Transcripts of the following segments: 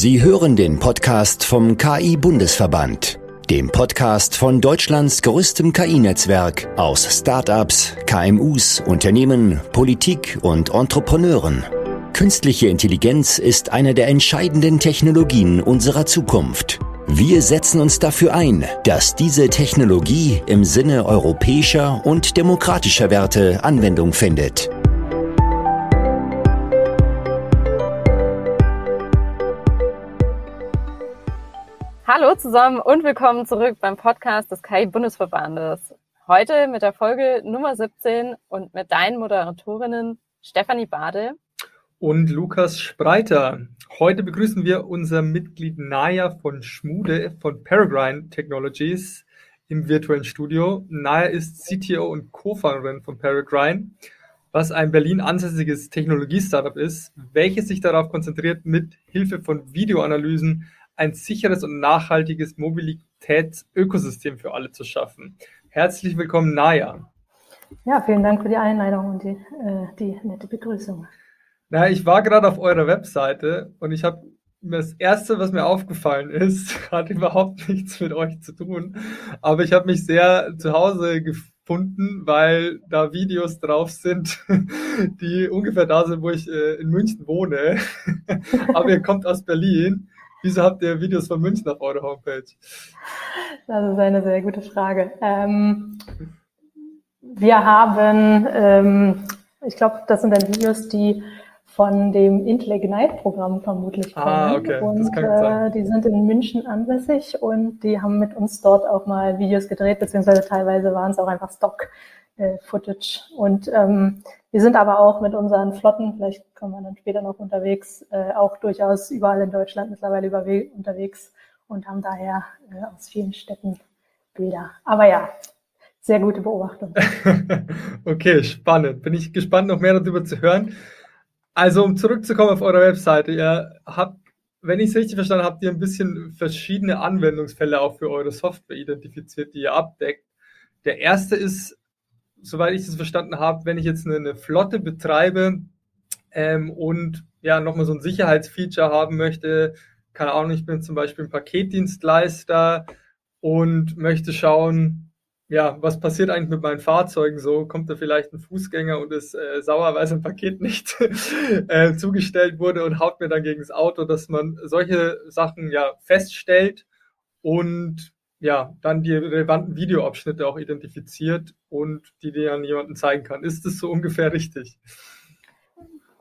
Sie hören den Podcast vom KI-Bundesverband, dem Podcast von Deutschlands größtem KI-Netzwerk aus Startups, KMUs, Unternehmen, Politik und Entrepreneuren. Künstliche Intelligenz ist eine der entscheidenden Technologien unserer Zukunft. Wir setzen uns dafür ein, dass diese Technologie im Sinne europäischer und demokratischer Werte Anwendung findet. Hallo zusammen und willkommen zurück beim Podcast des KI-Bundesverbandes. Heute mit der Folge Nummer 17 und mit deinen Moderatorinnen Stefanie Bade und Lukas Spreiter. Heute begrüßen wir unser Mitglied Naya von Schmude von Peregrine Technologies im virtuellen Studio. Naya ist CTO und Co-Founderin von Peregrine, was ein Berlin ansässiges Technologie-Startup ist, welches sich darauf konzentriert, mit Hilfe von Videoanalysen ein sicheres und nachhaltiges Mobilitätsökosystem für alle zu schaffen. Herzlich willkommen, Naya. Ja, vielen Dank für die Einladung und die, äh, die nette Begrüßung. Na, ich war gerade auf eurer Webseite und ich habe das erste, was mir aufgefallen ist, hat überhaupt nichts mit euch zu tun. Aber ich habe mich sehr zu Hause gefunden, weil da Videos drauf sind, die ungefähr da sind, wo ich äh, in München wohne. Aber ihr kommt aus Berlin. Wieso habt ihr Videos von München auf eurer Homepage? Das ist eine sehr gute Frage. Ähm, wir haben, ähm, ich glaube, das sind dann Videos, die von dem Intel Ignite-Programm vermutlich kommen. Ah, okay. Und äh, die sind in München ansässig und die haben mit uns dort auch mal Videos gedreht, beziehungsweise teilweise waren es auch einfach Stock-Footage. Äh, und ähm, wir sind aber auch mit unseren Flotten, vielleicht kommen wir dann später noch unterwegs, äh, auch durchaus überall in Deutschland mittlerweile unterwegs und haben daher äh, aus vielen Städten Bilder. Aber ja, sehr gute Beobachtung. okay, spannend. Bin ich gespannt, noch mehr darüber zu hören. Also, um zurückzukommen auf eure Webseite, ihr habt, wenn ich es richtig verstanden habe, habt ihr ein bisschen verschiedene Anwendungsfälle auch für eure Software identifiziert, die ihr abdeckt. Der erste ist soweit ich das verstanden habe, wenn ich jetzt eine, eine Flotte betreibe ähm, und ja nochmal so ein Sicherheitsfeature haben möchte, keine Ahnung, ich bin zum Beispiel ein Paketdienstleister und möchte schauen, ja, was passiert eigentlich mit meinen Fahrzeugen so? Kommt da vielleicht ein Fußgänger und ist äh, sauer, weil sein Paket nicht äh, zugestellt wurde und haut mir dann gegen das Auto, dass man solche Sachen ja feststellt und ja, dann die relevanten Videoabschnitte auch identifiziert und die dir dann jemandem zeigen kann. Ist das so ungefähr richtig?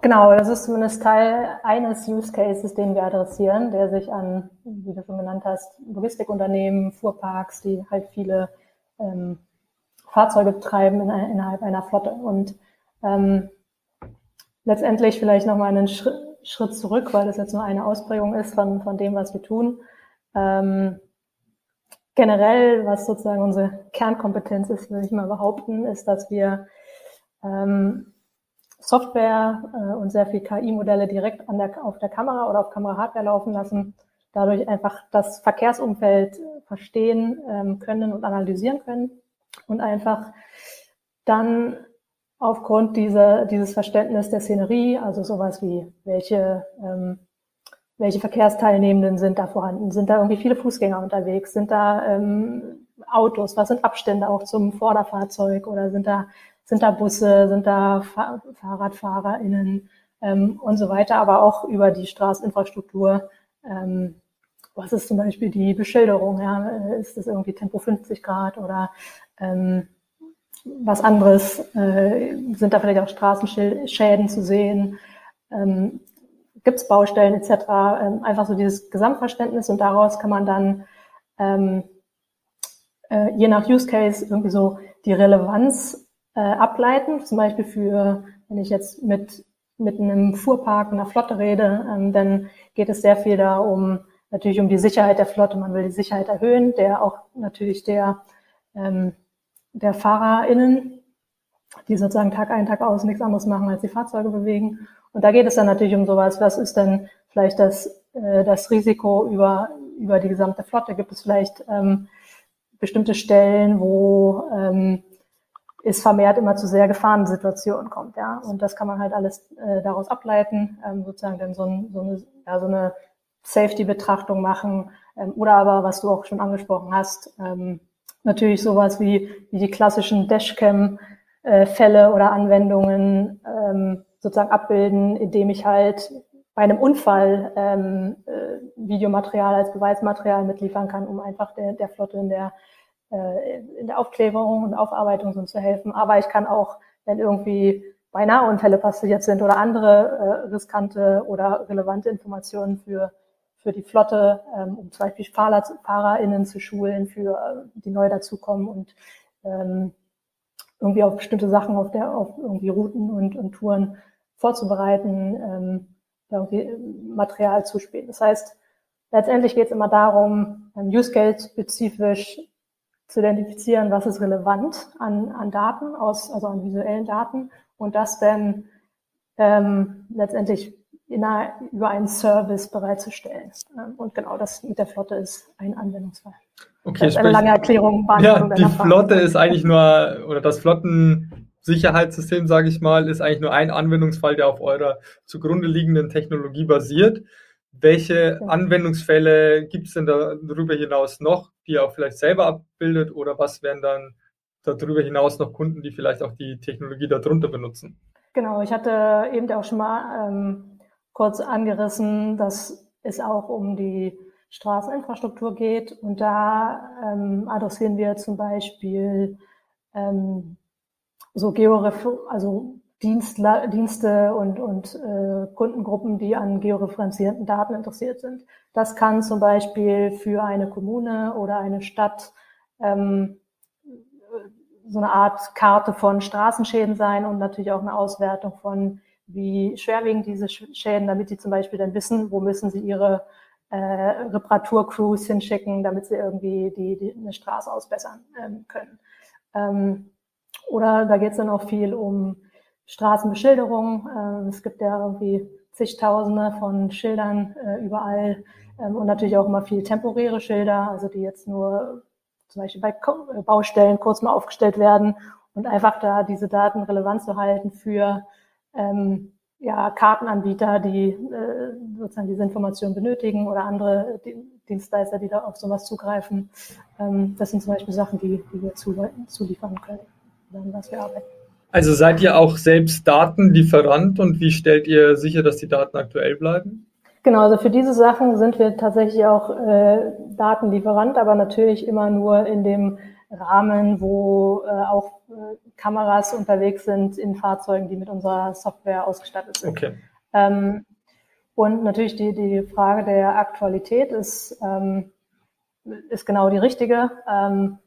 Genau, das ist zumindest Teil eines Use Cases, den wir adressieren, der sich an, wie du schon genannt hast, Logistikunternehmen, Fuhrparks, die halt viele ähm, Fahrzeuge betreiben in, innerhalb einer Flotte. Und ähm, letztendlich vielleicht nochmal einen Schritt, Schritt zurück, weil das jetzt nur eine Ausprägung ist von, von dem, was wir tun. Ähm, generell, was sozusagen unsere Kernkompetenz ist, würde ich mal behaupten, ist, dass wir ähm, Software äh, und sehr viel KI-Modelle direkt an der, auf der Kamera oder auf Kamera-Hardware laufen lassen, dadurch einfach das Verkehrsumfeld verstehen ähm, können und analysieren können und einfach dann aufgrund dieser, dieses Verständnis der Szenerie, also sowas wie welche ähm, welche Verkehrsteilnehmenden sind da vorhanden? Sind da irgendwie viele Fußgänger unterwegs? Sind da ähm, Autos? Was sind Abstände auch zum Vorderfahrzeug? Oder sind da, sind da Busse? Sind da Fahr FahrradfahrerInnen? Ähm, und so weiter, aber auch über die Straßeninfrastruktur. Ähm, was ist zum Beispiel die Beschilderung? Ja? Ist das irgendwie Tempo 50 Grad oder ähm, was anderes? Äh, sind da vielleicht auch Straßenschäden zu sehen? Gibt es Baustellen etc. Ähm, einfach so dieses Gesamtverständnis und daraus kann man dann ähm, äh, je nach Use Case irgendwie so die Relevanz äh, ableiten. Zum Beispiel für, wenn ich jetzt mit mit einem Fuhrpark, einer Flotte rede, ähm, dann geht es sehr viel da um natürlich um die Sicherheit der Flotte. Man will die Sicherheit erhöhen, der auch natürlich der ähm, der FahrerInnen, die sozusagen Tag ein, Tag aus nichts anderes machen, als die Fahrzeuge bewegen. Und da geht es dann natürlich um sowas, was ist denn vielleicht das, äh, das Risiko über, über die gesamte Flotte? Gibt es vielleicht ähm, bestimmte Stellen, wo ähm, es vermehrt immer zu sehr Gefahrensituationen kommt, ja. Und das kann man halt alles äh, daraus ableiten, ähm, sozusagen dann so, ein, so, eine, ja, so eine Safety-Betrachtung machen ähm, oder aber, was du auch schon angesprochen hast, ähm, natürlich sowas wie, wie die klassischen Dashcam-Fälle oder Anwendungen ähm, sozusagen abbilden, indem ich halt bei einem Unfall ähm, äh, Videomaterial als Beweismaterial mitliefern kann, um einfach der, der Flotte in der, äh, in der Aufklärung und Aufarbeitung so zu helfen. Aber ich kann auch, wenn irgendwie beinahe Unfälle passiert sind oder andere äh, riskante oder relevante Informationen für für die Flotte, ähm, um zum Beispiel Fahrer, FahrerInnen zu schulen, für äh, die neu dazukommen und ähm, irgendwie auf bestimmte Sachen auf der, auf irgendwie Routen und, und Touren vorzubereiten, ähm, irgendwie Material zu spielen. Das heißt, letztendlich geht es immer darum, ähm, Use Case spezifisch zu identifizieren, was ist relevant an, an Daten aus, also an visuellen Daten und das dann ähm, letztendlich in einer, über einen Service bereitzustellen. Ähm, und genau das mit der Flotte ist ein Anwendungsfall. Okay, das ist eine lange Erklärung. Ja, die Flotte ist eigentlich nur, oder das Flottensicherheitssystem, sage ich mal, ist eigentlich nur ein Anwendungsfall, der auf eurer zugrunde liegenden Technologie basiert. Welche ja. Anwendungsfälle gibt es denn darüber hinaus noch, die ihr auch vielleicht selber abbildet oder was wären dann darüber hinaus noch Kunden, die vielleicht auch die Technologie darunter benutzen? Genau, ich hatte eben auch schon mal ähm, kurz angerissen, dass es auch um die Straßeninfrastruktur geht. Und da ähm, adressieren wir zum Beispiel ähm, so Georef also Dienstler, Dienste und, und äh, Kundengruppen, die an georeferenzierten Daten interessiert sind. Das kann zum Beispiel für eine Kommune oder eine Stadt ähm, so eine Art Karte von Straßenschäden sein und natürlich auch eine Auswertung von wie schwerwiegend diese Schäden, damit die zum Beispiel dann wissen, wo müssen sie ihre äh, Reparaturcrews hinschicken, damit sie irgendwie die, die eine Straße ausbessern ähm, können. Ähm, oder da geht es dann auch viel um Straßenbeschilderung. Ähm, es gibt ja irgendwie zigtausende von Schildern äh, überall ähm, und natürlich auch immer viel temporäre Schilder, also die jetzt nur zum Beispiel bei Baustellen kurz mal aufgestellt werden und einfach da diese Daten relevant zu halten für ähm, ja, Kartenanbieter, die äh, sozusagen diese Informationen benötigen oder andere Dienstleister, die da auf sowas zugreifen. Ähm, das sind zum Beispiel Sachen, die, die wir zu, zuliefern können, dann was wir arbeiten. Also seid ihr auch selbst Datenlieferant und wie stellt ihr sicher, dass die Daten aktuell bleiben? Genau, also für diese Sachen sind wir tatsächlich auch äh, Datenlieferant, aber natürlich immer nur in dem Rahmen, wo äh, auch äh, Kameras unterwegs sind in Fahrzeugen, die mit unserer Software ausgestattet sind. Okay. Ähm, und natürlich die, die Frage der Aktualität ist, ähm, ist genau die richtige. Ähm,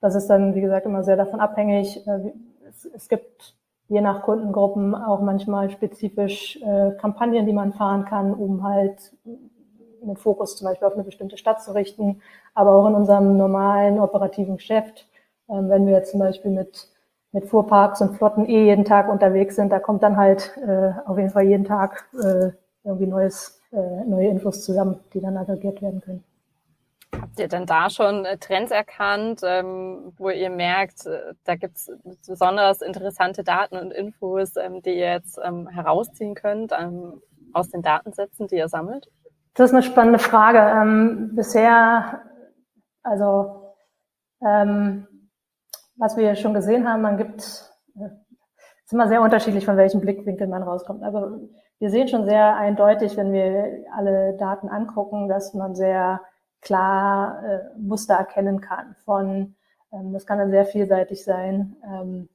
das ist dann, wie gesagt, immer sehr davon abhängig. Äh, es, es, gibt je nach Kundengruppen auch manchmal spezifisch äh, Kampagnen, die man fahren kann, um halt einen Fokus zum Beispiel auf eine bestimmte Stadt zu richten, aber auch in unserem normalen operativen Geschäft. Ähm, wenn wir jetzt zum Beispiel mit, mit Fuhrparks und Flotten eh jeden Tag unterwegs sind, da kommt dann halt äh, auf jeden Fall jeden Tag äh, irgendwie neues, äh, neue Infos zusammen, die dann aggregiert werden können. Habt ihr denn da schon äh, Trends erkannt, ähm, wo ihr merkt, äh, da gibt es besonders interessante Daten und Infos, ähm, die ihr jetzt ähm, herausziehen könnt ähm, aus den Datensätzen, die ihr sammelt? Das ist eine spannende Frage. Ähm, bisher, also ähm, was wir schon gesehen haben, man gibt, es ist immer sehr unterschiedlich, von welchem Blickwinkel man rauskommt. Also wir sehen schon sehr eindeutig, wenn wir alle Daten angucken, dass man sehr klar äh, Muster erkennen kann. Von, ähm, das kann dann sehr vielseitig sein, ähm,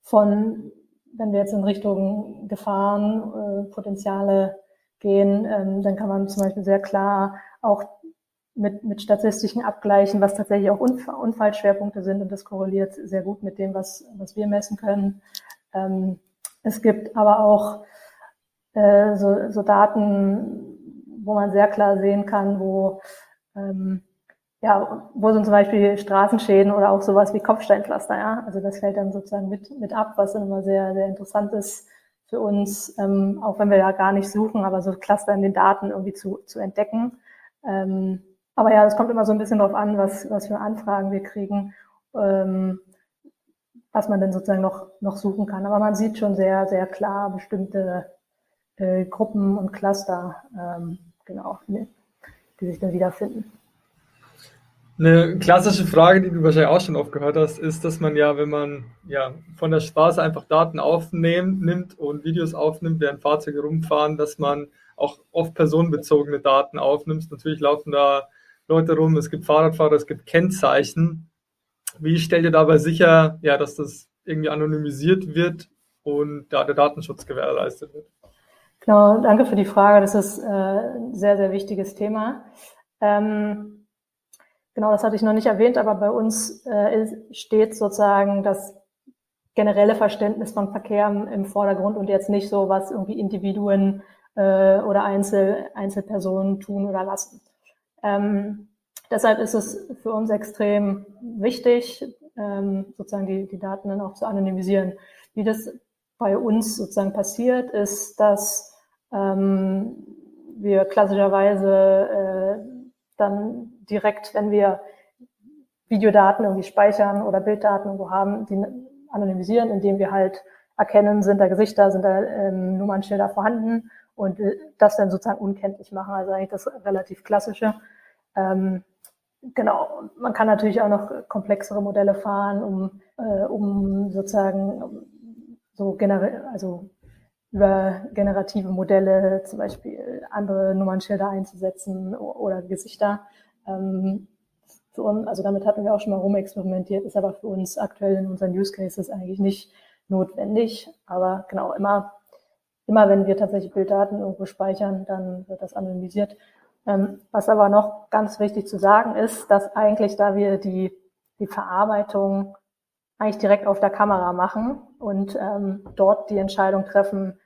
von, wenn wir jetzt in Richtung Gefahren, äh, Potenziale gehen, ähm, dann kann man zum Beispiel sehr klar auch mit, mit Statistiken abgleichen, was tatsächlich auch Unfall, Unfallschwerpunkte sind und das korreliert sehr gut mit dem, was, was wir messen können. Ähm, es gibt aber auch äh, so, so Daten, wo man sehr klar sehen kann, wo ähm, ja, wo sind zum Beispiel Straßenschäden oder auch sowas wie Kopfsteinpflaster, ja. Also das fällt dann sozusagen mit, mit ab, was dann immer sehr, sehr interessant ist, für uns, ähm, auch wenn wir ja gar nicht suchen, aber so Cluster in den Daten irgendwie zu, zu entdecken. Ähm, aber ja, es kommt immer so ein bisschen darauf an, was, was für Anfragen wir kriegen, ähm, was man denn sozusagen noch, noch suchen kann. Aber man sieht schon sehr, sehr klar bestimmte äh, Gruppen und Cluster, ähm, genau, die sich dann wiederfinden. Eine klassische Frage, die du wahrscheinlich auch schon oft gehört hast, ist, dass man ja, wenn man ja von der Straße einfach Daten aufnehmen, nimmt und Videos aufnimmt, während Fahrzeuge rumfahren, dass man auch oft personenbezogene Daten aufnimmt. Natürlich laufen da Leute rum, es gibt Fahrradfahrer, es gibt Kennzeichen. Wie stellt ihr dabei sicher, ja, dass das irgendwie anonymisiert wird und da der Datenschutz gewährleistet wird? Genau, danke für die Frage. Das ist äh, ein sehr, sehr wichtiges Thema. Ähm, genau, das hatte ich noch nicht erwähnt, aber bei uns äh, steht sozusagen das generelle Verständnis von Verkehr im Vordergrund und jetzt nicht so, was irgendwie Individuen äh, oder Einzel, Einzelpersonen tun oder lassen. Ähm, deshalb ist es für uns extrem wichtig, ähm, sozusagen die, die Daten dann auch zu anonymisieren. Wie das bei uns sozusagen passiert, ist, dass ähm, wir klassischerweise äh, dann direkt, wenn wir Videodaten irgendwie speichern oder Bilddaten irgendwo haben, die anonymisieren, indem wir halt erkennen, sind da Gesichter, sind da ähm, Nummernschilder vorhanden und äh, das dann sozusagen unkenntlich machen. Also eigentlich das relativ klassische. Ähm, genau. Man kann natürlich auch noch komplexere Modelle fahren, um, äh, um sozusagen so generell, also über generative Modelle zum Beispiel andere Nummernschilder einzusetzen oder Gesichter. Ähm, für uns, also damit hatten wir auch schon mal rumexperimentiert, ist aber für uns aktuell in unseren Use Cases eigentlich nicht notwendig. Aber genau, immer immer wenn wir tatsächlich Bilddaten irgendwo speichern, dann wird das anonymisiert. Ähm, was aber noch ganz wichtig zu sagen ist, dass eigentlich, da wir die, die Verarbeitung eigentlich direkt auf der Kamera machen und ähm, dort die Entscheidung treffen,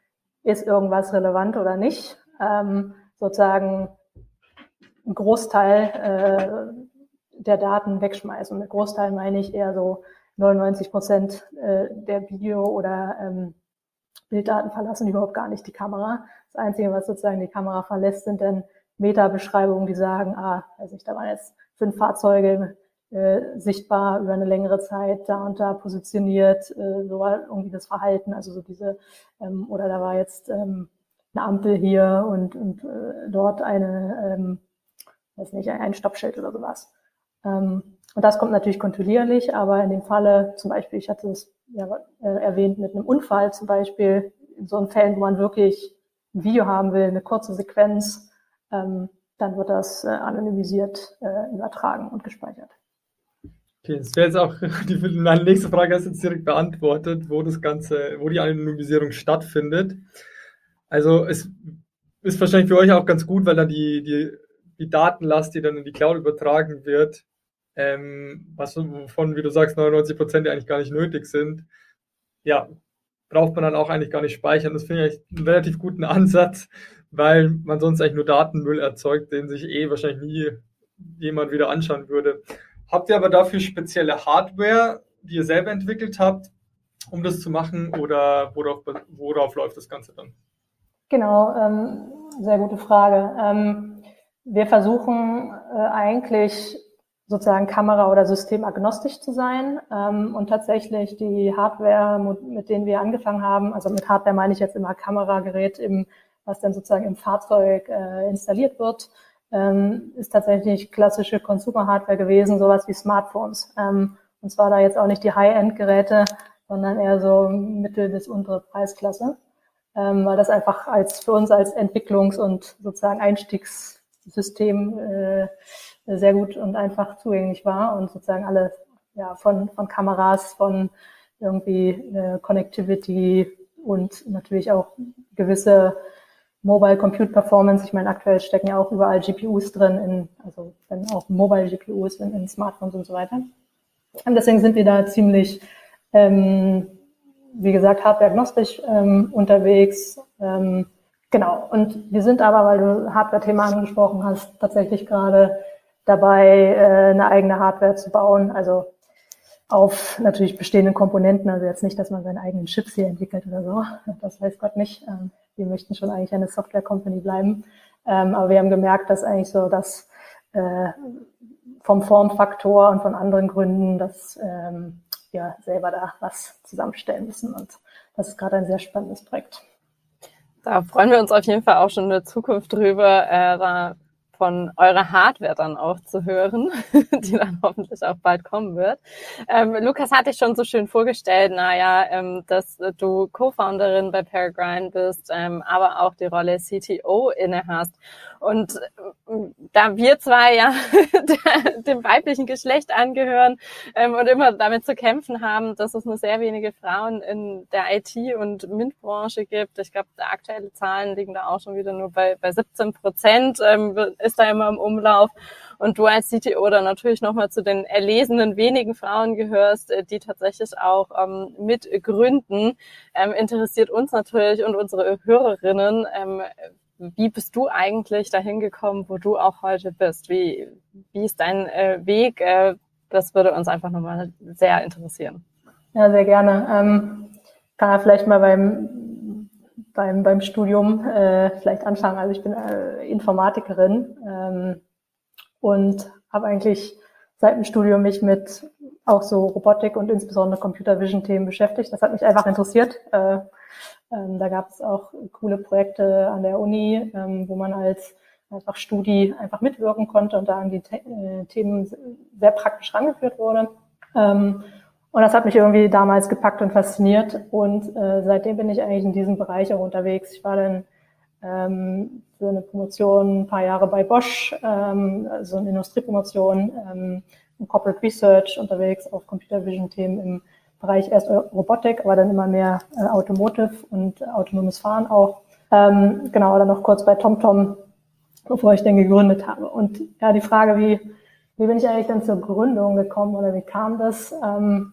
ist irgendwas relevant oder nicht, ähm, sozusagen einen Großteil äh, der Daten wegschmeißen. Und mit Großteil meine ich eher so 99 Prozent äh, der Video- oder ähm, Bilddaten verlassen überhaupt gar nicht die Kamera. Das Einzige, was sozusagen die Kamera verlässt, sind dann Meta-Beschreibungen, die sagen, ah, weiß nicht, da waren jetzt fünf Fahrzeuge äh, sichtbar über eine längere Zeit da und da positioniert, äh, so war irgendwie das Verhalten, also so diese, ähm, oder da war jetzt ähm, eine Ampel hier und, und äh, dort eine, ähm, weiß nicht, ein Stoppschild oder sowas. Ähm, und das kommt natürlich kontinuierlich, aber in dem Falle, zum Beispiel, ich hatte es ja, äh, erwähnt, mit einem Unfall zum Beispiel, in so einen Fällen, wo man wirklich ein Video haben will, eine kurze Sequenz, ähm, dann wird das äh, anonymisiert äh, übertragen und gespeichert. Okay, das wäre jetzt auch die, meine nächste Frage hast jetzt direkt beantwortet, wo das Ganze, wo die Anonymisierung stattfindet. Also es ist wahrscheinlich für euch auch ganz gut, weil dann die, die, die Datenlast, die dann in die Cloud übertragen wird, ähm, was wovon, wie du sagst, 99 Prozent eigentlich gar nicht nötig sind, ja, braucht man dann auch eigentlich gar nicht speichern. Das finde ich einen relativ guten Ansatz, weil man sonst eigentlich nur Datenmüll erzeugt, den sich eh wahrscheinlich nie jemand wieder anschauen würde. Habt ihr aber dafür spezielle Hardware, die ihr selber entwickelt habt, um das zu machen oder worauf, worauf läuft das Ganze dann? Genau, ähm, sehr gute Frage. Ähm, wir versuchen äh, eigentlich sozusagen Kamera- oder Systemagnostisch zu sein ähm, und tatsächlich die Hardware, mit denen wir angefangen haben, also mit Hardware meine ich jetzt immer Kameragerät, im, was dann sozusagen im Fahrzeug äh, installiert wird, ähm, ist tatsächlich klassische Consumer-Hardware gewesen, sowas wie Smartphones. Ähm, und zwar da jetzt auch nicht die High-End-Geräte, sondern eher so mittel- bis untere Preisklasse, ähm, weil das einfach als für uns als Entwicklungs- und sozusagen Einstiegssystem äh, sehr gut und einfach zugänglich war und sozusagen alle ja, von, von Kameras, von irgendwie äh, Connectivity und natürlich auch gewisse Mobile Compute Performance. Ich meine, aktuell stecken ja auch überall GPUs drin, in, also wenn auch Mobile GPUs in, in Smartphones und so weiter. Und deswegen sind wir da ziemlich, ähm, wie gesagt, hardware-agnostisch ähm, unterwegs. Ähm, genau. Und wir sind aber, weil du Hardware-Thema angesprochen hast, tatsächlich gerade dabei, äh, eine eigene Hardware zu bauen. Also auf natürlich bestehenden Komponenten, also jetzt nicht, dass man seinen eigenen Chips hier entwickelt oder so. Das weiß Gott nicht. Ähm, wir möchten schon eigentlich eine Software-Company bleiben. Ähm, aber wir haben gemerkt, dass eigentlich so das äh, vom Formfaktor und von anderen Gründen, dass ähm, wir selber da was zusammenstellen müssen. Und das ist gerade ein sehr spannendes Projekt. Da freuen wir uns auf jeden Fall auch schon in der Zukunft drüber, äh, da von eurer Hardware dann auch zu hören, die dann hoffentlich auch bald kommen wird. Ähm, Lukas hatte ich schon so schön vorgestellt, naja, ähm, dass du Co-Founderin bei Peregrine bist, ähm, aber auch die Rolle CTO inne hast. Und äh, da wir zwei ja dem weiblichen Geschlecht angehören ähm, und immer damit zu kämpfen haben, dass es nur sehr wenige Frauen in der IT- und MINT-Branche gibt, ich glaube, aktuelle Zahlen liegen da auch schon wieder nur bei, bei 17 Prozent, ähm, ist da immer im Umlauf. Und du als CTO dann natürlich nochmal zu den erlesenen wenigen Frauen gehörst, äh, die tatsächlich auch ähm, mit gründen, ähm, interessiert uns natürlich und unsere Hörerinnen, ähm, wie bist du eigentlich dahin gekommen, wo du auch heute bist? Wie, wie ist dein äh, Weg? Äh, das würde uns einfach nochmal sehr interessieren. Ja, sehr gerne. Ähm, kann ja vielleicht mal beim, beim, beim Studium äh, vielleicht anfangen. Also ich bin äh, Informatikerin ähm, und habe eigentlich seit dem Studium mich mit auch so Robotik und insbesondere Computer Vision Themen beschäftigt. Das hat mich einfach interessiert. Äh, ähm, da gab es auch coole Projekte an der Uni, ähm, wo man als einfach Studi einfach mitwirken konnte und da an die The äh, Themen sehr praktisch rangeführt wurde. Ähm, und das hat mich irgendwie damals gepackt und fasziniert. Und äh, seitdem bin ich eigentlich in diesem Bereich auch unterwegs. Ich war dann ähm, für eine Promotion ein paar Jahre bei Bosch, ähm, also eine Industriepromotion, ähm, in Corporate Research unterwegs auf Computer Vision Themen im Bereich erst Robotik, aber dann immer mehr äh, Automotive und autonomes Fahren auch. Ähm, genau, dann noch kurz bei TomTom, bevor ich den gegründet habe. Und ja, die Frage, wie, wie bin ich eigentlich dann zur Gründung gekommen oder wie kam das? Ähm,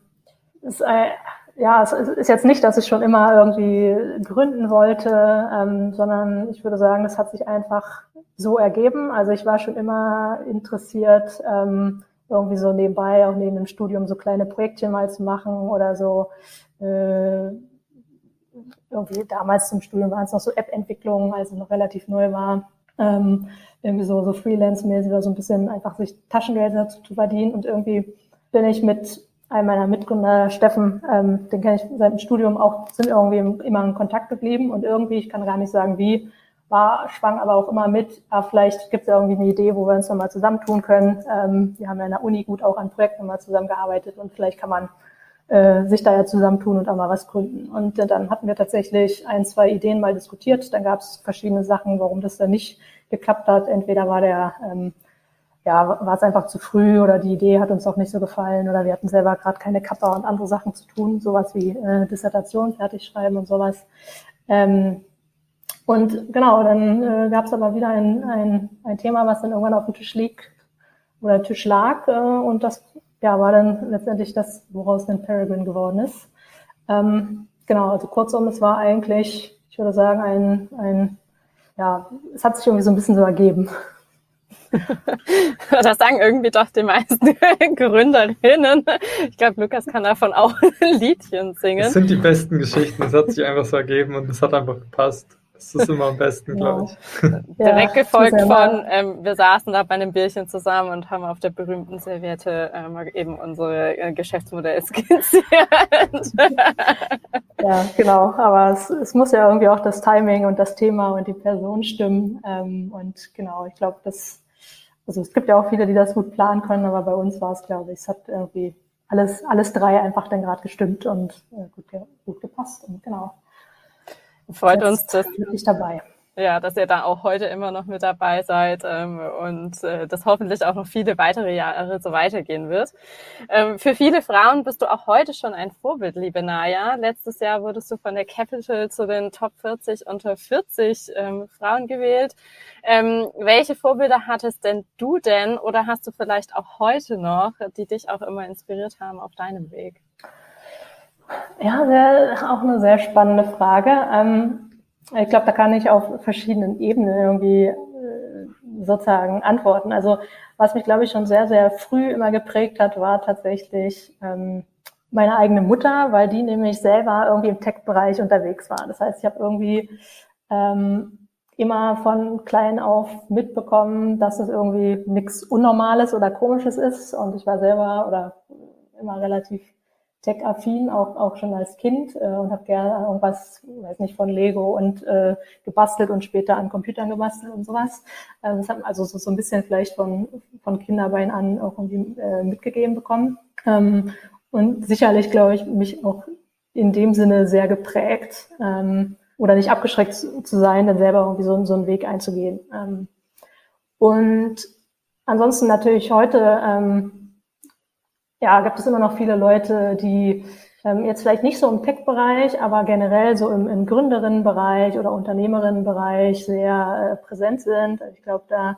ist, äh, ja, es ist jetzt nicht, dass ich schon immer irgendwie gründen wollte, ähm, sondern ich würde sagen, das hat sich einfach so ergeben. Also ich war schon immer interessiert, ähm, irgendwie so nebenbei, auch neben dem Studium, so kleine Projektchen mal zu machen oder so. Äh, irgendwie damals zum Studium waren es noch so App-Entwicklungen, als es noch relativ neu war. Ähm, irgendwie so, so Freelance-mäßig oder so ein bisschen einfach sich Taschengeld dazu zu verdienen. Und irgendwie bin ich mit einem meiner Mitgründer, Steffen, ähm, den kenne ich seit dem Studium auch, sind irgendwie immer in Kontakt geblieben. Und irgendwie, ich kann gar nicht sagen wie, war, schwang aber auch immer mit, ah, vielleicht gibt es ja irgendwie eine Idee, wo wir uns nochmal zusammentun können. Ähm, wir haben ja in der Uni gut auch an Projekten mal zusammengearbeitet und vielleicht kann man äh, sich da ja zusammentun und auch mal was gründen. Und äh, dann hatten wir tatsächlich ein, zwei Ideen mal diskutiert. Dann gab es verschiedene Sachen, warum das dann nicht geklappt hat. Entweder war der, ähm, ja, war es einfach zu früh oder die Idee hat uns auch nicht so gefallen oder wir hatten selber gerade keine Kappa und andere Sachen zu tun, sowas wie äh, Dissertation fertig schreiben und sowas. Ähm, und genau, dann äh, gab es aber wieder ein, ein, ein Thema, was dann irgendwann auf dem Tisch liegt oder Tisch lag. Äh, und das ja, war dann letztendlich das, woraus dann Peregrine geworden ist. Ähm, genau, also kurzum, es war eigentlich, ich würde sagen, ein, ein ja, es hat sich irgendwie so ein bisschen so ergeben. das sagen irgendwie doch die meisten Gründerinnen. Ich glaube, Lukas kann davon auch ein Liedchen singen. Das sind die besten Geschichten. Es hat sich einfach so ergeben und es hat einfach gepasst. Das ist immer am besten, glaube ich. Direkt ja, gefolgt von, ähm, wir saßen da bei einem Bierchen zusammen und haben auf der berühmten Serviette ähm, eben unsere äh, Geschäftsmodelle skizziert. ja, genau. Aber es, es muss ja irgendwie auch das Timing und das Thema und die Person stimmen. Ähm, und genau, ich glaube, das, also es gibt ja auch viele, die das gut planen können, aber bei uns war es, glaube ich, es hat irgendwie alles, alles drei einfach dann gerade gestimmt und äh, gut, gut gepasst. Und genau. Freut uns, dass, wirklich dabei. Ja, dass ihr da auch heute immer noch mit dabei seid ähm, und äh, das hoffentlich auch noch viele weitere Jahre so weitergehen wird. Ähm, für viele Frauen bist du auch heute schon ein Vorbild, liebe Naya. Letztes Jahr wurdest du von der Capital zu den Top 40 unter 40 ähm, Frauen gewählt. Ähm, welche Vorbilder hattest denn du denn oder hast du vielleicht auch heute noch, die dich auch immer inspiriert haben auf deinem Weg? Ja, sehr, auch eine sehr spannende Frage. Ähm, ich glaube, da kann ich auf verschiedenen Ebenen irgendwie äh, sozusagen antworten. Also was mich, glaube ich, schon sehr, sehr früh immer geprägt hat, war tatsächlich ähm, meine eigene Mutter, weil die nämlich selber irgendwie im Tech-Bereich unterwegs war. Das heißt, ich habe irgendwie ähm, immer von klein auf mitbekommen, dass es irgendwie nichts Unnormales oder Komisches ist. Und ich war selber oder immer relativ tech-affin, auch, auch schon als Kind äh, und habe gerne irgendwas, weiß nicht, von Lego und äh, gebastelt und später an Computern gebastelt und sowas. Äh, das hat also so, so ein bisschen vielleicht von, von Kinderbein an auch irgendwie äh, mitgegeben bekommen. Ähm, und sicherlich, glaube ich, mich auch in dem Sinne sehr geprägt ähm, oder nicht abgeschreckt zu, zu sein, dann selber irgendwie so, so einen Weg einzugehen. Ähm, und ansonsten natürlich heute ähm, ja, gibt es immer noch viele Leute, die ähm, jetzt vielleicht nicht so im Tech-Bereich, aber generell so im, im Gründerinnenbereich oder Unternehmerinnenbereich sehr äh, präsent sind. Also ich glaube, da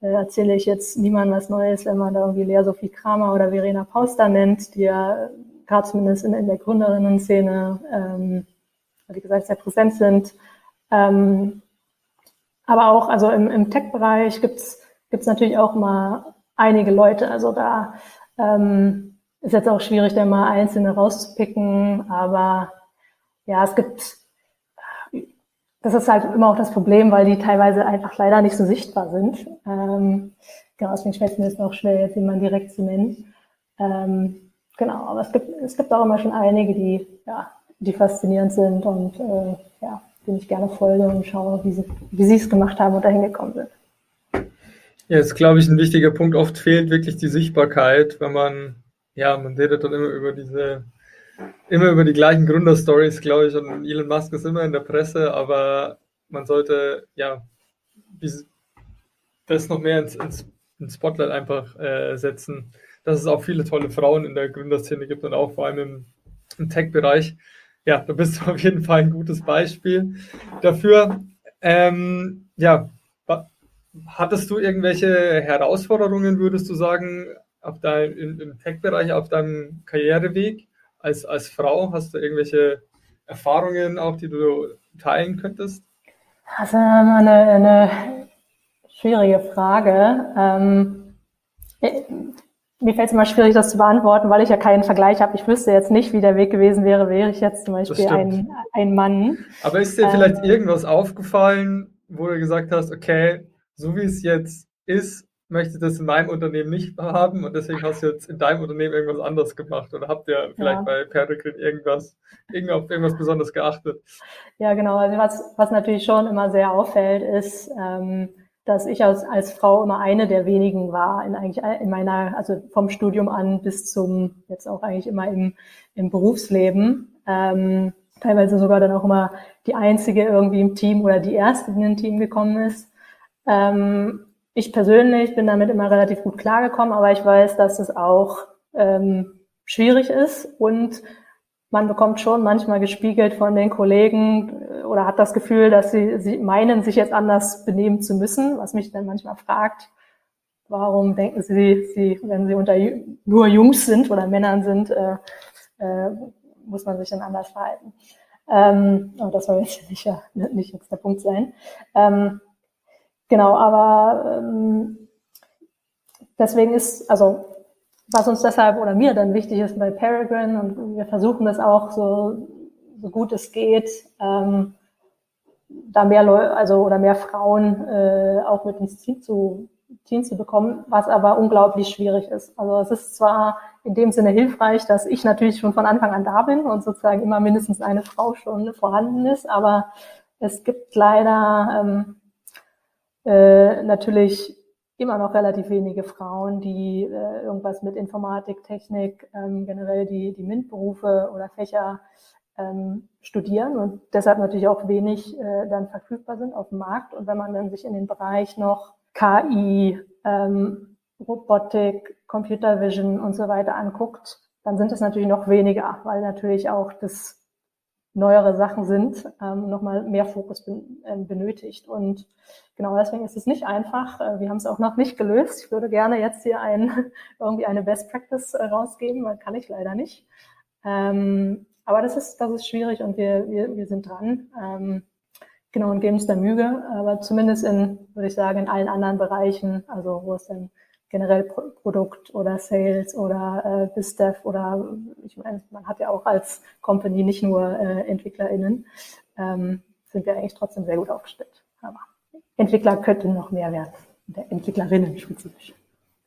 äh, erzähle ich jetzt niemandem was Neues, wenn man da irgendwie Lea Sophie Kramer oder Verena Pauster nennt, die ja gerade zumindest in, in der Gründerinnen-Szene, ähm, wie gesagt, sehr präsent sind. Ähm, aber auch, also im, im Tech-Bereich gibt's gibt's natürlich auch mal einige Leute. Also da ähm, ist jetzt auch schwierig, da mal einzelne rauszupicken, aber ja, es gibt, das ist halt immer auch das Problem, weil die teilweise einfach leider nicht so sichtbar sind. Ähm, genau, deswegen fällt mir es auch schwer, jetzt jemanden direkt zu nennen. Ähm, genau, aber es gibt, es gibt auch immer schon einige, die, ja, die faszinierend sind und äh, ja, denen ich gerne folge und schaue, wie sie, wie sie es gemacht haben und dahin gekommen sind. Ja, ist, glaube ich, ein wichtiger Punkt. Oft fehlt wirklich die Sichtbarkeit, wenn man, ja, man redet dann immer über diese, immer über die gleichen Gründerstories, glaube ich, und Elon Musk ist immer in der Presse, aber man sollte, ja, das noch mehr ins, ins, ins Spotlight einfach äh, setzen, dass es auch viele tolle Frauen in der Gründerszene gibt und auch vor allem im, im Tech-Bereich. Ja, da bist du auf jeden Fall ein gutes Beispiel dafür. Ähm, ja, Hattest du irgendwelche Herausforderungen, würdest du sagen, auf dein, im, Tech-Bereich, auf deinem Karriereweg als, als Frau? Hast du irgendwelche Erfahrungen auch, die du teilen könntest? Das ist eine, eine schwierige Frage. Ähm, mir fällt es immer schwierig, das zu beantworten, weil ich ja keinen Vergleich habe. Ich wüsste jetzt nicht, wie der Weg gewesen wäre, wäre ich jetzt zum Beispiel ein, ein Mann. Aber ist dir ähm, vielleicht irgendwas aufgefallen, wo du gesagt hast, okay, so wie es jetzt ist, möchte ich das in meinem Unternehmen nicht haben und deswegen hast du jetzt in deinem Unternehmen irgendwas anderes gemacht oder habt ihr vielleicht ja. bei Peregrine irgendwas, auf irgendwas besonders geachtet? Ja, genau. Also was, was natürlich schon immer sehr auffällt, ist, ähm, dass ich als, als Frau immer eine der wenigen war in eigentlich in meiner, also vom Studium an bis zum jetzt auch eigentlich immer im, im Berufsleben. Ähm, teilweise sogar dann auch immer die einzige irgendwie im Team oder die erste, die in ein Team gekommen ist. Ähm, ich persönlich bin damit immer relativ gut klargekommen, aber ich weiß, dass es auch ähm, schwierig ist und man bekommt schon manchmal gespiegelt von den Kollegen äh, oder hat das Gefühl, dass sie, sie meinen, sich jetzt anders benehmen zu müssen, was mich dann manchmal fragt, warum denken sie, sie wenn sie unter nur Jungs sind oder Männern sind, äh, äh, muss man sich dann anders verhalten. Ähm, aber das soll jetzt nicht, nicht jetzt der Punkt sein. Ähm, Genau, aber ähm, deswegen ist, also was uns deshalb oder mir dann wichtig ist bei Peregrine und wir versuchen das auch so, so gut es geht, ähm, da mehr Leute, also oder mehr Frauen äh, auch mit ins Team zu, Team zu bekommen, was aber unglaublich schwierig ist. Also es ist zwar in dem Sinne hilfreich, dass ich natürlich schon von Anfang an da bin und sozusagen immer mindestens eine Frau schon vorhanden ist, aber es gibt leider ähm, äh, natürlich immer noch relativ wenige Frauen, die äh, irgendwas mit Informatik, Technik, ähm, generell die, die MINT-Berufe oder Fächer ähm, studieren und deshalb natürlich auch wenig äh, dann verfügbar sind auf dem Markt. Und wenn man dann sich in den Bereich noch KI, ähm, Robotik, Computer Vision und so weiter anguckt, dann sind es natürlich noch weniger, weil natürlich auch das neuere Sachen sind, ähm, nochmal mehr Fokus ben, äh, benötigt. Und genau deswegen ist es nicht einfach. Äh, wir haben es auch noch nicht gelöst. Ich würde gerne jetzt hier ein, irgendwie eine Best Practice äh, rausgeben, weil kann ich leider nicht. Ähm, aber das ist, das ist schwierig und wir, wir, wir sind dran. Ähm, genau, und geben es der Mühe. Aber zumindest in, würde ich sagen, in allen anderen Bereichen, also wo es dann generell Pro Produkt oder Sales oder äh, BizDev oder ich meine, man hat ja auch als Company nicht nur äh, EntwicklerInnen, ähm, sind wir eigentlich trotzdem sehr gut aufgestellt. Aber Entwickler könnten noch mehr werden, Entwicklerinnen spezifisch.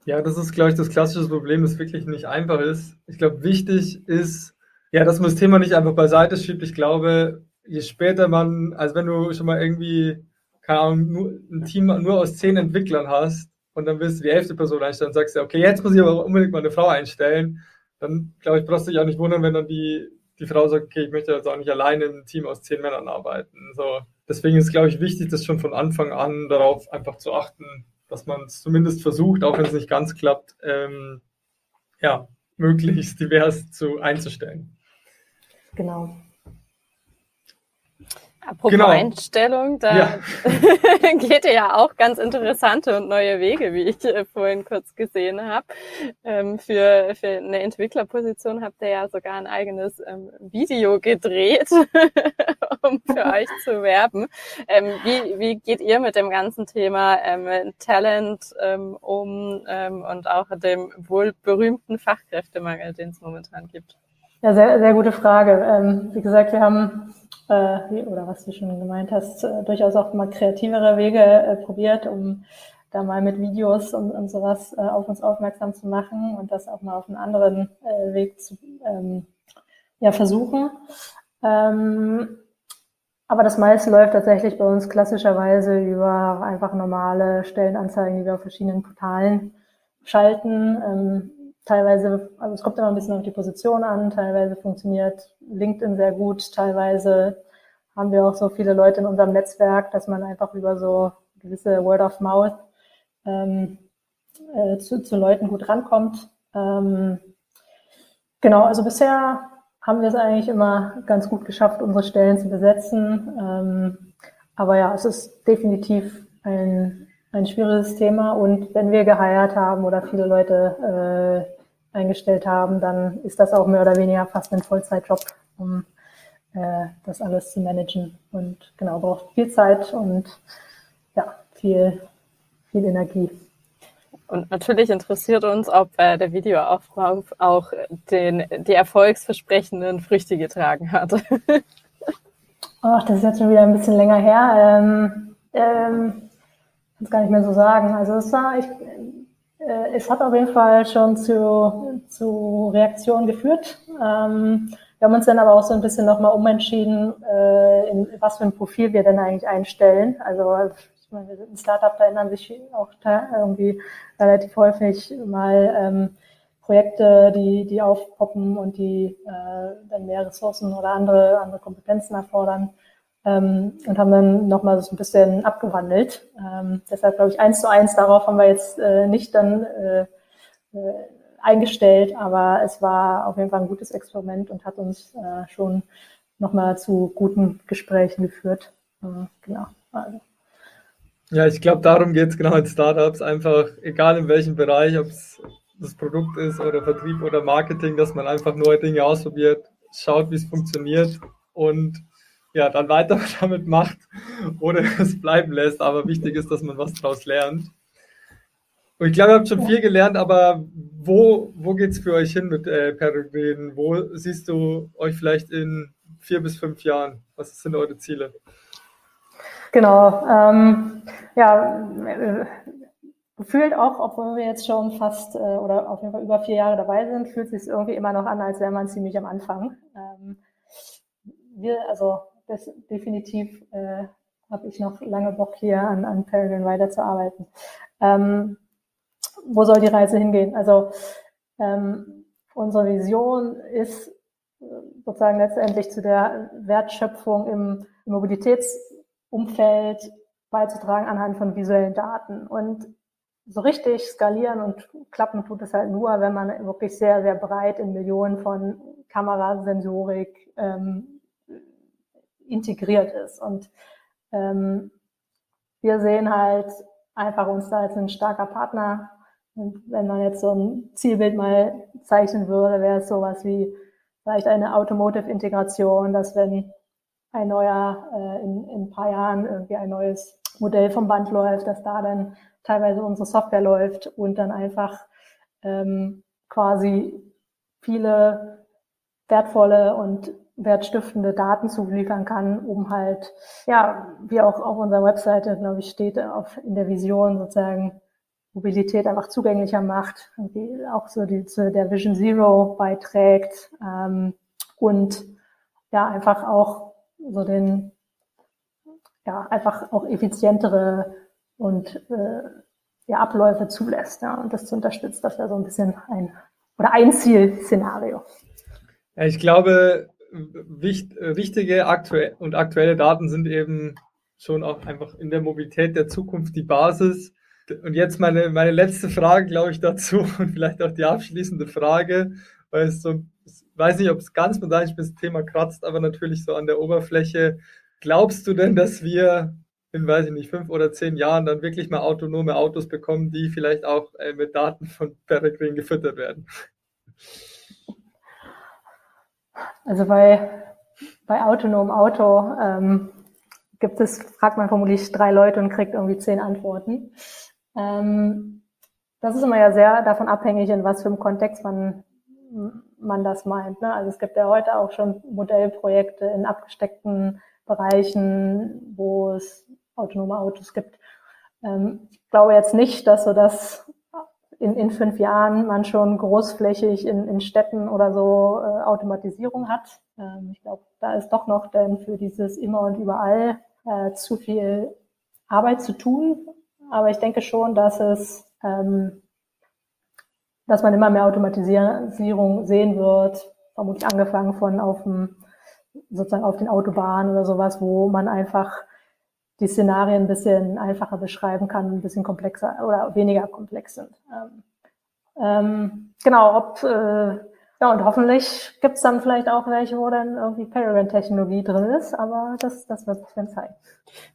Ja, das ist, glaube ich, das klassische Problem, das wirklich nicht einfach ist. Ich glaube, wichtig ist, ja, dass man das Thema nicht einfach beiseite schiebt. Ich glaube, je später man, also wenn du schon mal irgendwie, keine Ahnung, nur, ein Team nur aus zehn Entwicklern hast und dann willst du die elfte Person einstellen und sagst ja, okay, jetzt muss ich aber unbedingt mal eine Frau einstellen, dann glaube ich, brauchst du dich auch nicht wundern, wenn dann die, die Frau sagt, okay, ich möchte jetzt auch nicht alleine in einem Team aus zehn Männern arbeiten. So, deswegen ist, glaube ich, wichtig, das schon von Anfang an darauf einfach zu achten, dass man es zumindest versucht, auch wenn es nicht ganz klappt, ähm, ja, möglichst divers zu einzustellen. Genau. Apropos genau. Einstellung, da ja. geht ihr ja auch ganz interessante und neue Wege, wie ich äh, vorhin kurz gesehen habe. Ähm, für, für eine Entwicklerposition habt ihr ja sogar ein eigenes ähm, Video gedreht, um für euch zu werben. Ähm, wie, wie geht ihr mit dem ganzen Thema Talent um und auch dem wohl berühmten Fachkräftemangel, den es momentan gibt? Ja, sehr, sehr gute Frage. Ähm, wie gesagt, wir haben, äh, oder was du schon gemeint hast, äh, durchaus auch mal kreativere Wege äh, probiert, um da mal mit Videos und, und sowas äh, auf uns aufmerksam zu machen und das auch mal auf einen anderen äh, Weg zu ähm, ja, versuchen. Ähm, aber das meiste läuft tatsächlich bei uns klassischerweise über einfach normale Stellenanzeigen, die wir auf verschiedenen Portalen schalten. Teilweise, also es kommt immer ein bisschen auf die Position an, teilweise funktioniert LinkedIn sehr gut, teilweise haben wir auch so viele Leute in unserem Netzwerk, dass man einfach über so gewisse Word of Mouth ähm, äh, zu, zu Leuten gut rankommt. Ähm, genau, also bisher haben wir es eigentlich immer ganz gut geschafft, unsere Stellen zu besetzen. Ähm, aber ja, es ist definitiv ein ein schwieriges Thema. Und wenn wir geheiert haben oder viele Leute äh, eingestellt haben, dann ist das auch mehr oder weniger fast ein Vollzeitjob, um äh, das alles zu managen. Und genau, braucht viel Zeit und ja, viel, viel Energie. Und natürlich interessiert uns, ob äh, der Videoaufbau auch den, die erfolgsversprechenden Früchte getragen hat. Ach, das ist jetzt schon wieder ein bisschen länger her. Ähm, ähm, das gar nicht mehr so sagen. Also es war, ich, äh, es hat auf jeden Fall schon zu, zu Reaktionen geführt. Ähm, wir haben uns dann aber auch so ein bisschen nochmal umentschieden, äh, in was für ein Profil wir denn eigentlich einstellen. Also ich meine, wir sind ein Startup, da ändern sich auch irgendwie relativ häufig mal ähm, Projekte, die, die aufpoppen und die äh, dann mehr Ressourcen oder andere, andere Kompetenzen erfordern ähm, und haben dann nochmal so ein bisschen abgewandelt. Ähm, deshalb glaube ich, eins zu eins darauf haben wir jetzt äh, nicht dann äh, äh, eingestellt, aber es war auf jeden Fall ein gutes Experiment und hat uns äh, schon nochmal zu guten Gesprächen geführt. Äh, genau. Also. Ja, ich glaube, darum geht es genau in Startups, einfach egal in welchem Bereich, ob es das Produkt ist oder Vertrieb oder Marketing, dass man einfach neue Dinge ausprobiert, schaut, wie es funktioniert und ja, dann weiter damit macht oder es bleiben lässt. Aber wichtig ist, dass man was daraus lernt. Und ich glaube, ihr habt schon viel gelernt, aber wo, wo geht es für euch hin mit äh, Peregrin? Wo siehst du euch vielleicht in vier bis fünf Jahren? Was sind eure Ziele? Genau. Ähm, ja, äh, gefühlt auch, obwohl wir jetzt schon fast äh, oder auf jeden Fall über vier Jahre dabei sind, fühlt es sich irgendwie immer noch an, als wäre man ziemlich am Anfang. Ähm, wir, also das definitiv äh, habe ich noch lange Bock hier an, an Peregrine weiterzuarbeiten. Ähm, wo soll die Reise hingehen? Also ähm, unsere Vision ist äh, sozusagen letztendlich zu der Wertschöpfung im, im Mobilitätsumfeld beizutragen anhand von visuellen Daten. Und so richtig skalieren und klappen tut es halt nur, wenn man wirklich sehr, sehr breit in Millionen von Kamerasensorik, ähm, integriert ist. Und ähm, wir sehen halt einfach uns da als ein starker Partner. Und wenn man jetzt so ein Zielbild mal zeichnen würde, wäre es sowas wie vielleicht eine Automotive-Integration, dass wenn ein neuer, äh, in, in ein paar Jahren irgendwie ein neues Modell vom Band läuft, dass da dann teilweise unsere Software läuft und dann einfach ähm, quasi viele wertvolle und wertstiftende Daten zuliefern kann, um halt, ja, wie auch auf unserer Webseite, glaube ich, steht auf, in der Vision sozusagen Mobilität einfach zugänglicher macht, irgendwie auch so die, zu der Vision Zero beiträgt ähm, und ja einfach auch so den ja einfach auch effizientere und äh, ja, Abläufe zulässt ja, und das zu unterstützt. Das wäre so ein bisschen ein oder ein Zielszenario. Ja, ich glaube, wichtig, wichtige aktuell und aktuelle Daten sind eben schon auch einfach in der Mobilität der Zukunft die Basis. Und jetzt meine, meine letzte Frage, glaube ich, dazu und vielleicht auch die abschließende Frage, weil es so, ich weiß nicht, ob es ganz modern das Thema kratzt, aber natürlich so an der Oberfläche. Glaubst du denn, dass wir in, weiß ich nicht, fünf oder zehn Jahren dann wirklich mal autonome Autos bekommen, die vielleicht auch äh, mit Daten von Peregrin gefüttert werden? Also bei, bei autonomem Auto ähm, gibt es, fragt man vermutlich drei Leute und kriegt irgendwie zehn Antworten. Ähm, das ist immer ja sehr davon abhängig, in was für einem Kontext man, man das meint. Ne? Also es gibt ja heute auch schon Modellprojekte in abgesteckten Bereichen, wo es autonome Autos gibt. Ähm, ich glaube jetzt nicht, dass so das in, in fünf Jahren man schon großflächig in, in Städten oder so äh, Automatisierung hat. Ähm, ich glaube, da ist doch noch denn für dieses immer und überall äh, zu viel Arbeit zu tun. Aber ich denke schon, dass es, ähm, dass man immer mehr Automatisierung sehen wird, vermutlich angefangen von auf dem, sozusagen auf den Autobahnen oder sowas, wo man einfach die Szenarien ein bisschen einfacher beschreiben kann, ein bisschen komplexer oder weniger komplex sind. Ähm, ähm, genau, ob äh, ja, und hoffentlich gibt's dann vielleicht auch welche, wo dann irgendwie Paragon-Technologie drin ist, aber das, das wird sich dann zeigen.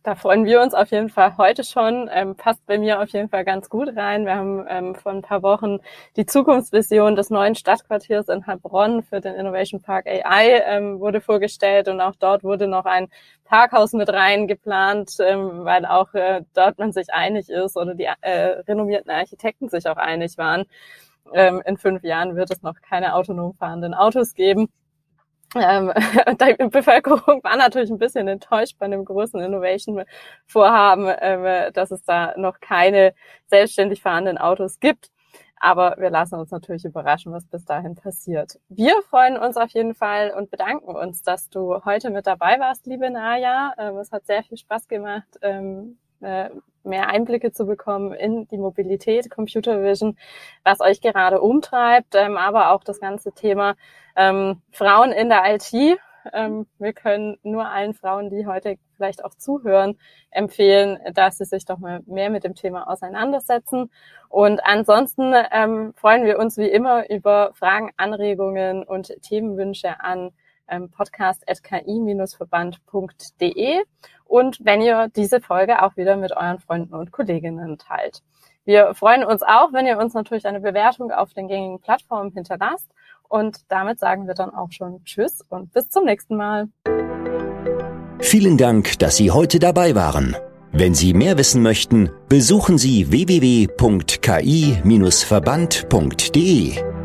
Da freuen wir uns auf jeden Fall heute schon. Ähm, passt bei mir auf jeden Fall ganz gut rein. Wir haben ähm, vor ein paar Wochen die Zukunftsvision des neuen Stadtquartiers in Heilbronn für den Innovation Park AI ähm, wurde vorgestellt und auch dort wurde noch ein Parkhaus mit rein geplant, ähm, weil auch äh, dort man sich einig ist oder die äh, renommierten Architekten sich auch einig waren ähm, in fünf Jahren wird es noch keine autonom fahrenden Autos geben. Ähm, die Bevölkerung war natürlich ein bisschen enttäuscht bei dem großen Innovation-Vorhaben, ähm, dass es da noch keine selbstständig fahrenden Autos gibt. Aber wir lassen uns natürlich überraschen, was bis dahin passiert. Wir freuen uns auf jeden Fall und bedanken uns, dass du heute mit dabei warst, liebe Naja. Ähm, es hat sehr viel Spaß gemacht, ähm, äh, mehr Einblicke zu bekommen in die Mobilität, Computer Vision, was euch gerade umtreibt, ähm, aber auch das ganze Thema ähm, Frauen in der IT. Ähm, wir können nur allen Frauen, die heute vielleicht auch zuhören, empfehlen, dass sie sich doch mal mehr mit dem Thema auseinandersetzen. Und ansonsten ähm, freuen wir uns wie immer über Fragen, Anregungen und Themenwünsche an ähm, podcast.ki-verband.de und wenn ihr diese Folge auch wieder mit euren Freunden und Kolleginnen teilt. Wir freuen uns auch, wenn ihr uns natürlich eine Bewertung auf den gängigen Plattformen hinterlasst. Und damit sagen wir dann auch schon Tschüss und bis zum nächsten Mal. Vielen Dank, dass Sie heute dabei waren. Wenn Sie mehr wissen möchten, besuchen Sie www.ki-verband.de.